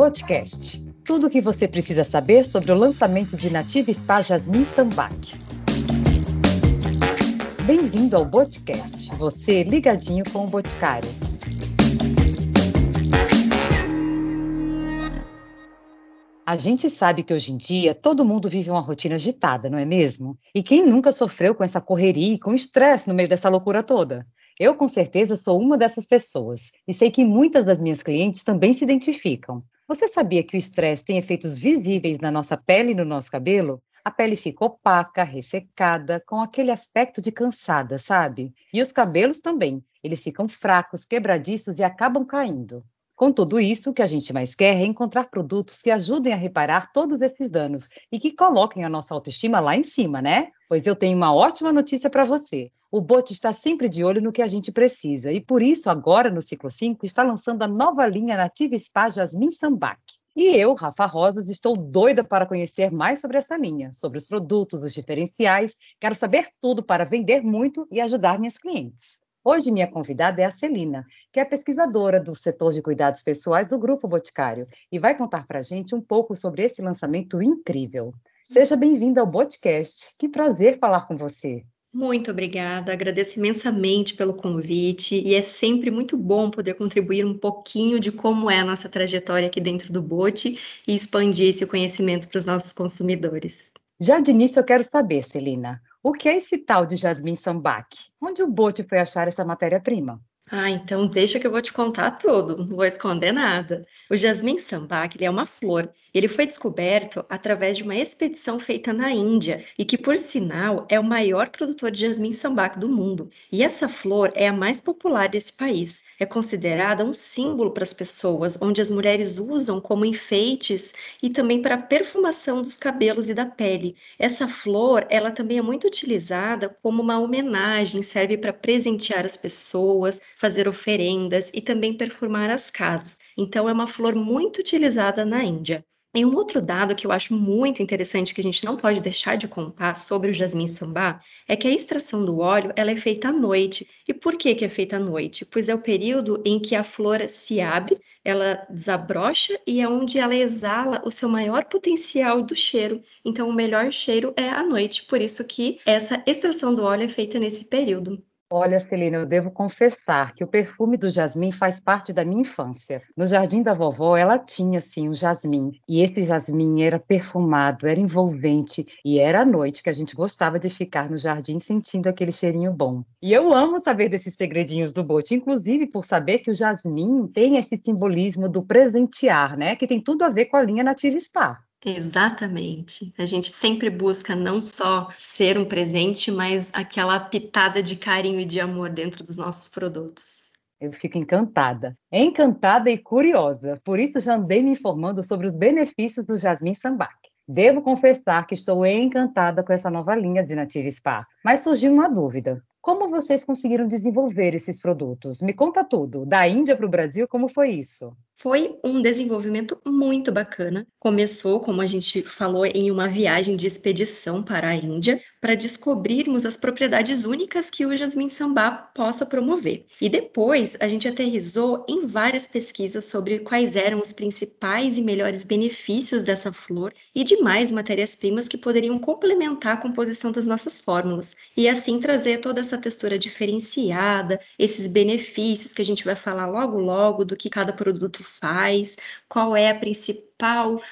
Botcast. Tudo o que você precisa saber sobre o lançamento de Nativa Spa Jasmine Sambac. Bem-vindo ao Botcast. Você ligadinho com o Boticário. A gente sabe que hoje em dia todo mundo vive uma rotina agitada, não é mesmo? E quem nunca sofreu com essa correria e com estresse no meio dessa loucura toda? Eu, com certeza, sou uma dessas pessoas e sei que muitas das minhas clientes também se identificam. Você sabia que o estresse tem efeitos visíveis na nossa pele e no nosso cabelo? A pele fica opaca, ressecada, com aquele aspecto de cansada, sabe? E os cabelos também. Eles ficam fracos, quebradiços e acabam caindo. Com tudo isso, o que a gente mais quer é encontrar produtos que ajudem a reparar todos esses danos e que coloquem a nossa autoestima lá em cima, né? Pois eu tenho uma ótima notícia para você. O Bote está sempre de olho no que a gente precisa e por isso agora no ciclo 5 está lançando a nova linha Nativa Spa Jasmine Sambac. E eu, Rafa Rosas, estou doida para conhecer mais sobre essa linha, sobre os produtos, os diferenciais. Quero saber tudo para vender muito e ajudar minhas clientes. Hoje minha convidada é a Celina, que é pesquisadora do setor de cuidados pessoais do Grupo Boticário e vai contar para a gente um pouco sobre esse lançamento incrível. Seja bem-vinda ao Botcast. Que prazer falar com você. Muito obrigada, agradeço imensamente pelo convite e é sempre muito bom poder contribuir um pouquinho de como é a nossa trajetória aqui dentro do Bote e expandir esse conhecimento para os nossos consumidores. Já de início eu quero saber, Celina, o que é esse tal de Jasmine Sambac? Onde o Bote foi achar essa matéria-prima? Ah, então deixa que eu vou te contar tudo, não vou esconder nada. O jasmim sambac ele é uma flor. Ele foi descoberto através de uma expedição feita na Índia e que, por sinal, é o maior produtor de jasmim sambac do mundo. E essa flor é a mais popular desse país. É considerada um símbolo para as pessoas, onde as mulheres usam como enfeites e também para a perfumação dos cabelos e da pele. Essa flor, ela também é muito utilizada como uma homenagem, serve para presentear as pessoas fazer oferendas e também perfumar as casas. Então, é uma flor muito utilizada na Índia. E um outro dado que eu acho muito interessante que a gente não pode deixar de contar sobre o jasmim sambá é que a extração do óleo ela é feita à noite. E por que, que é feita à noite? Pois é o período em que a flor se abre, ela desabrocha e é onde ela exala o seu maior potencial do cheiro. Então o melhor cheiro é à noite, por isso que essa extração do óleo é feita nesse período. Olha, Celina, eu devo confessar que o perfume do jasmim faz parte da minha infância. No jardim da vovó, ela tinha, sim, um jasmim. E esse jasmim era perfumado, era envolvente. E era à noite que a gente gostava de ficar no jardim sentindo aquele cheirinho bom. E eu amo saber desses segredinhos do bote, inclusive por saber que o jasmim tem esse simbolismo do presentear, né? Que tem tudo a ver com a linha Nativa Spa. Exatamente. A gente sempre busca não só ser um presente, mas aquela pitada de carinho e de amor dentro dos nossos produtos. Eu fico encantada, encantada e curiosa. Por isso já andei me informando sobre os benefícios do Jasmine Sambac. Devo confessar que estou encantada com essa nova linha de Native Spa, mas surgiu uma dúvida. Como vocês conseguiram desenvolver esses produtos? Me conta tudo. Da Índia para o Brasil, como foi isso? Foi um desenvolvimento muito bacana. Começou, como a gente falou, em uma viagem de expedição para a Índia, para descobrirmos as propriedades únicas que o jasmim sambá possa promover. E depois a gente aterrizou em várias pesquisas sobre quais eram os principais e melhores benefícios dessa flor e demais matérias-primas que poderiam complementar a composição das nossas fórmulas. E assim trazer toda essa textura diferenciada, esses benefícios que a gente vai falar logo logo do que cada produto faz, qual é a principal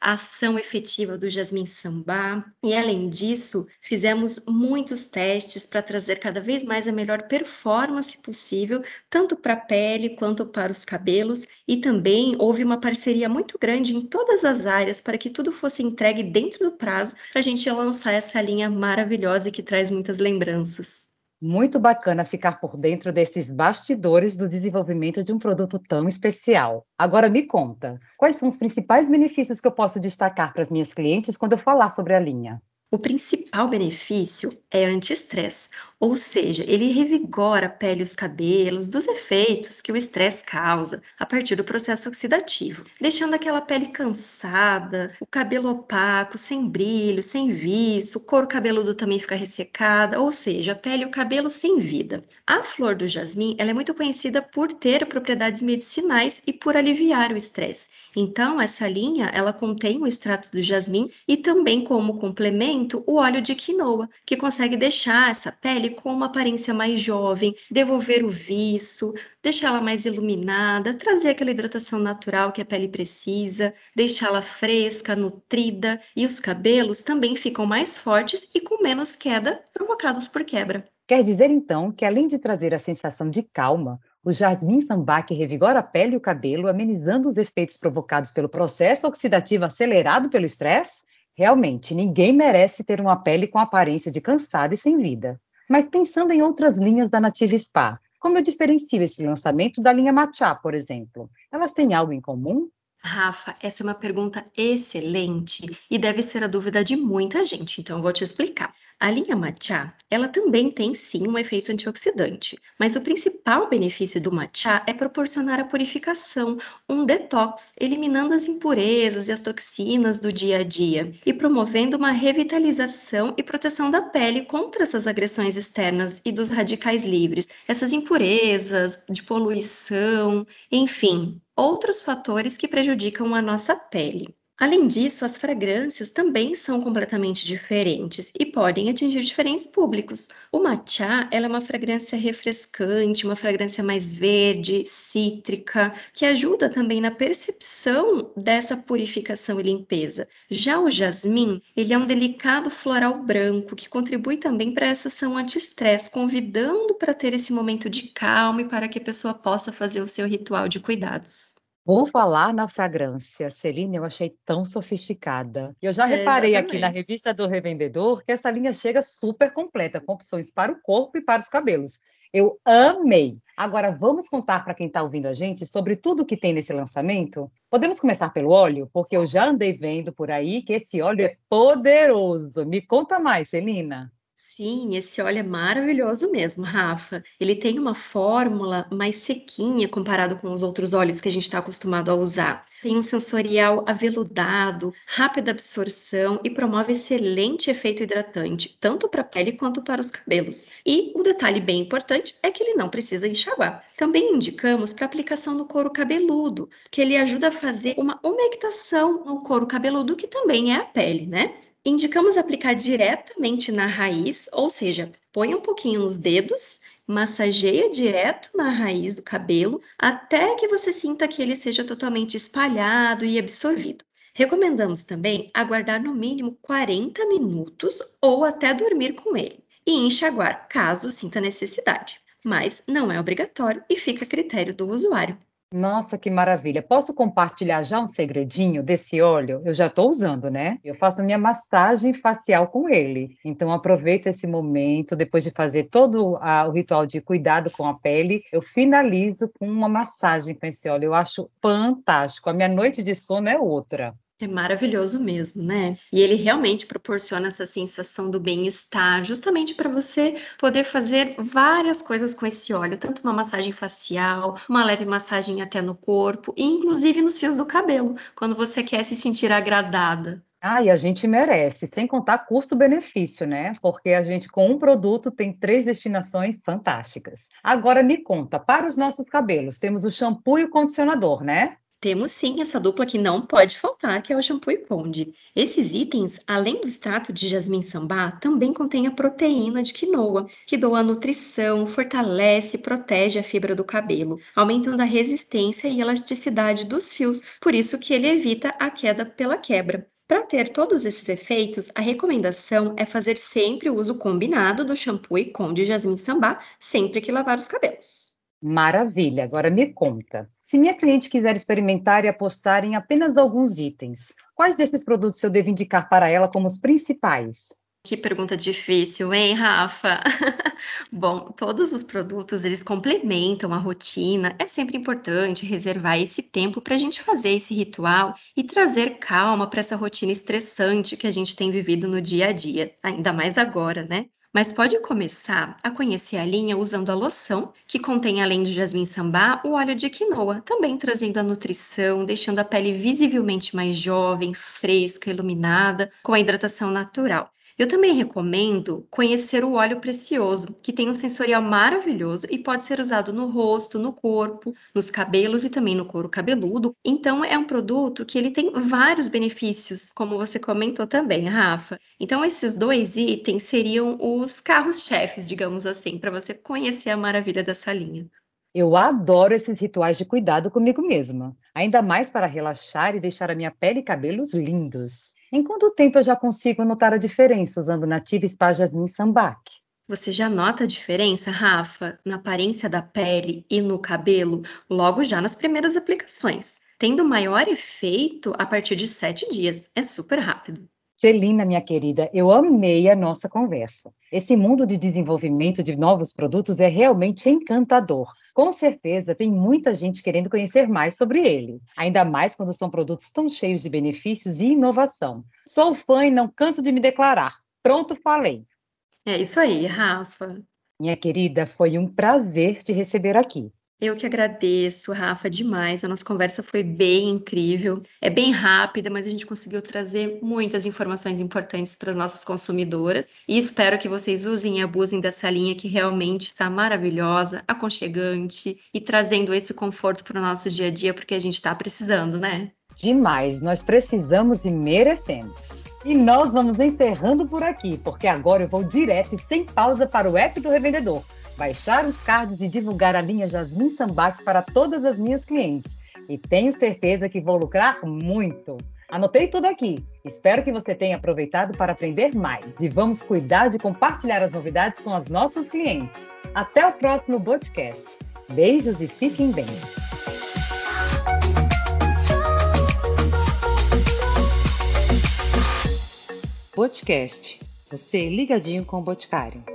ação efetiva do Jasmine Sambá. E além disso, fizemos muitos testes para trazer cada vez mais a melhor performance possível, tanto para a pele quanto para os cabelos, e também houve uma parceria muito grande em todas as áreas para que tudo fosse entregue dentro do prazo para a gente lançar essa linha maravilhosa que traz muitas lembranças. Muito bacana ficar por dentro desses bastidores do desenvolvimento de um produto tão especial. Agora me conta, quais são os principais benefícios que eu posso destacar para as minhas clientes quando eu falar sobre a linha? O principal benefício é anti-estresse, Ou seja, ele revigora a pele e os cabelos dos efeitos que o estresse causa a partir do processo oxidativo, deixando aquela pele cansada, o cabelo opaco, sem brilho, sem viço, o couro cabeludo também fica ressecada, ou seja, a pele e o cabelo sem vida. A flor do jasmim ela é muito conhecida por ter propriedades medicinais e por aliviar o estresse. Então, essa linha ela contém o extrato do jasmim e também como complemento o óleo de quinoa, que consegue deixar essa pele com uma aparência mais jovem, devolver o viço, deixá-la mais iluminada, trazer aquela hidratação natural que a pele precisa, deixá-la fresca, nutrida e os cabelos também ficam mais fortes e com menos queda provocados por quebra. Quer dizer então que além de trazer a sensação de calma, o jasmim sambac revigora a pele e o cabelo, amenizando os efeitos provocados pelo processo oxidativo acelerado pelo estresse? Realmente, ninguém merece ter uma pele com aparência de cansada e sem vida. Mas pensando em outras linhas da Nativa Spa, como eu diferencio esse lançamento da linha Matcha, por exemplo? Elas têm algo em comum? Rafa, essa é uma pergunta excelente e deve ser a dúvida de muita gente, então vou te explicar. A linha matcha, ela também tem sim um efeito antioxidante, mas o principal benefício do matcha é proporcionar a purificação, um detox, eliminando as impurezas e as toxinas do dia a dia e promovendo uma revitalização e proteção da pele contra essas agressões externas e dos radicais livres, essas impurezas de poluição, enfim, outros fatores que prejudicam a nossa pele. Além disso, as fragrâncias também são completamente diferentes e podem atingir diferentes públicos. O matcha é uma fragrância refrescante, uma fragrância mais verde, cítrica, que ajuda também na percepção dessa purificação e limpeza. Já o jasmim, ele é um delicado floral branco que contribui também para essa ação anti-estresse, convidando para ter esse momento de calma e para que a pessoa possa fazer o seu ritual de cuidados. Por falar na fragrância, Celine, eu achei tão sofisticada. Eu já É, reparei aqui na revista do revendedor que essa linha chega super completa, com opções para o corpo e para os cabelos. Eu amei! Agora vamos contar para quem está ouvindo a gente sobre tudo que tem nesse lançamento? Podemos começar pelo óleo, porque eu já andei vendo por aí que esse óleo é poderoso. Me conta mais, Celina. Sim, esse óleo é maravilhoso mesmo, Rafa. Ele tem uma fórmula mais sequinha comparado com os outros óleos que a gente está acostumado a usar. Tem um sensorial aveludado, rápida absorção e promove excelente efeito hidratante, tanto para a pele quanto para os cabelos. E o detalhe bem importante é que ele não precisa enxaguar. Também indicamos para aplicação no couro cabeludo, que ele ajuda a fazer uma umectação no couro cabeludo, que também é a pele, né? Indicamos aplicar diretamente na raiz, ou seja, põe um pouquinho nos dedos, massageia direto na raiz do cabelo, até que você sinta que ele seja totalmente espalhado e absorvido. Recomendamos também aguardar no mínimo 40 minutos ou até dormir com ele e enxaguar caso sinta necessidade, mas não é obrigatório e fica a critério do usuário. Nossa, que maravilha. Posso compartilhar já um segredinho desse óleo? Eu já estou usando, né? Eu faço minha massagem facial com ele. Então, aproveito esse momento, depois de fazer todo a- o ritual de cuidado com a pele, eu finalizo com uma massagem com esse óleo. Eu acho fantástico. A minha noite de sono é outra. É maravilhoso mesmo, né? E ele realmente proporciona essa sensação do bem-estar, justamente para você poder fazer várias coisas com esse óleo, tanto uma massagem facial, uma leve massagem até no corpo, e inclusive nos fios do cabelo, quando você quer se sentir agradada. Ah, e a gente merece, sem contar custo-benefício, né? Porque a gente, com um produto, tem três destinações fantásticas. Agora me conta, para os nossos cabelos, temos o shampoo e o condicionador, né? Temos sim essa dupla que não pode faltar, que é o shampoo e conde. Esses itens, além do extrato de jasmim sambá, também contém a proteína de quinoa, que doa nutrição, fortalece e protege a fibra do cabelo, aumentando a resistência e elasticidade dos fios, por isso que ele evita a queda pela quebra. Para ter todos esses efeitos, a recomendação é fazer sempre o uso combinado do shampoo e conde jasmim sambá sempre que lavar os cabelos. Maravilha. Agora me conta. Se minha cliente quiser experimentar e apostar em apenas alguns itens, quais desses produtos eu devo indicar para ela como os principais? Que pergunta difícil, hein, Rafa? Bom, todos os produtos eles complementam a rotina. É sempre importante reservar esse tempo para a gente fazer esse ritual e trazer calma para essa rotina estressante que a gente tem vivido no dia a dia, ainda mais agora, né? Mas pode começar a conhecer a linha usando a loção, que contém, além do jasmim sambá, o óleo de quinoa, também trazendo a nutrição, deixando a pele visivelmente mais jovem, fresca, iluminada, com a hidratação natural. Eu também recomendo conhecer o óleo precioso, que tem um sensorial maravilhoso e pode ser usado no rosto, no corpo, nos cabelos e também no couro cabeludo. Então é um produto que ele tem vários benefícios, como você comentou também, Rafa. Então esses dois itens seriam os carros-chefes, digamos assim, para você conhecer a maravilha dessa linha. Eu adoro esses rituais de cuidado comigo mesma, ainda mais para relaxar e deixar a minha pele e cabelos lindos. Em quanto tempo eu já consigo notar a diferença usando Nativa Spa Jasmine Sambac? Você já nota a diferença, Rafa, na aparência da pele e no cabelo, logo já nas primeiras aplicações, tendo maior efeito a partir de sete dias. É super rápido. Celina, minha querida, eu amei a nossa conversa. Esse mundo de desenvolvimento de novos produtos é realmente encantador. Com certeza, tem muita gente querendo conhecer mais sobre ele, ainda mais quando são produtos tão cheios de benefícios e inovação. Sou fã e não canso de me declarar. Pronto, falei. É isso aí, Rafa. Minha querida, foi um prazer te receber aqui. Eu que agradeço, Rafa, demais. A nossa conversa foi bem incrível. É bem rápida, mas a gente conseguiu trazer muitas informações importantes para as nossas consumidoras. E espero que vocês usem e abusem dessa linha que realmente está maravilhosa, aconchegante e trazendo esse conforto para o nosso dia a dia, porque a gente está precisando, né? Demais, nós precisamos e merecemos. E nós vamos encerrando por aqui, porque agora eu vou direto e sem pausa para o app do revendedor baixar os cards e divulgar a linha Jasmine Sambac para todas as minhas clientes. E tenho certeza que vou lucrar muito. Anotei tudo aqui. Espero que você tenha aproveitado para aprender mais e vamos cuidar de compartilhar as novidades com as nossas clientes. Até o próximo podcast. Beijos e fiquem bem. Podcast. Você ligadinho com o Boticário.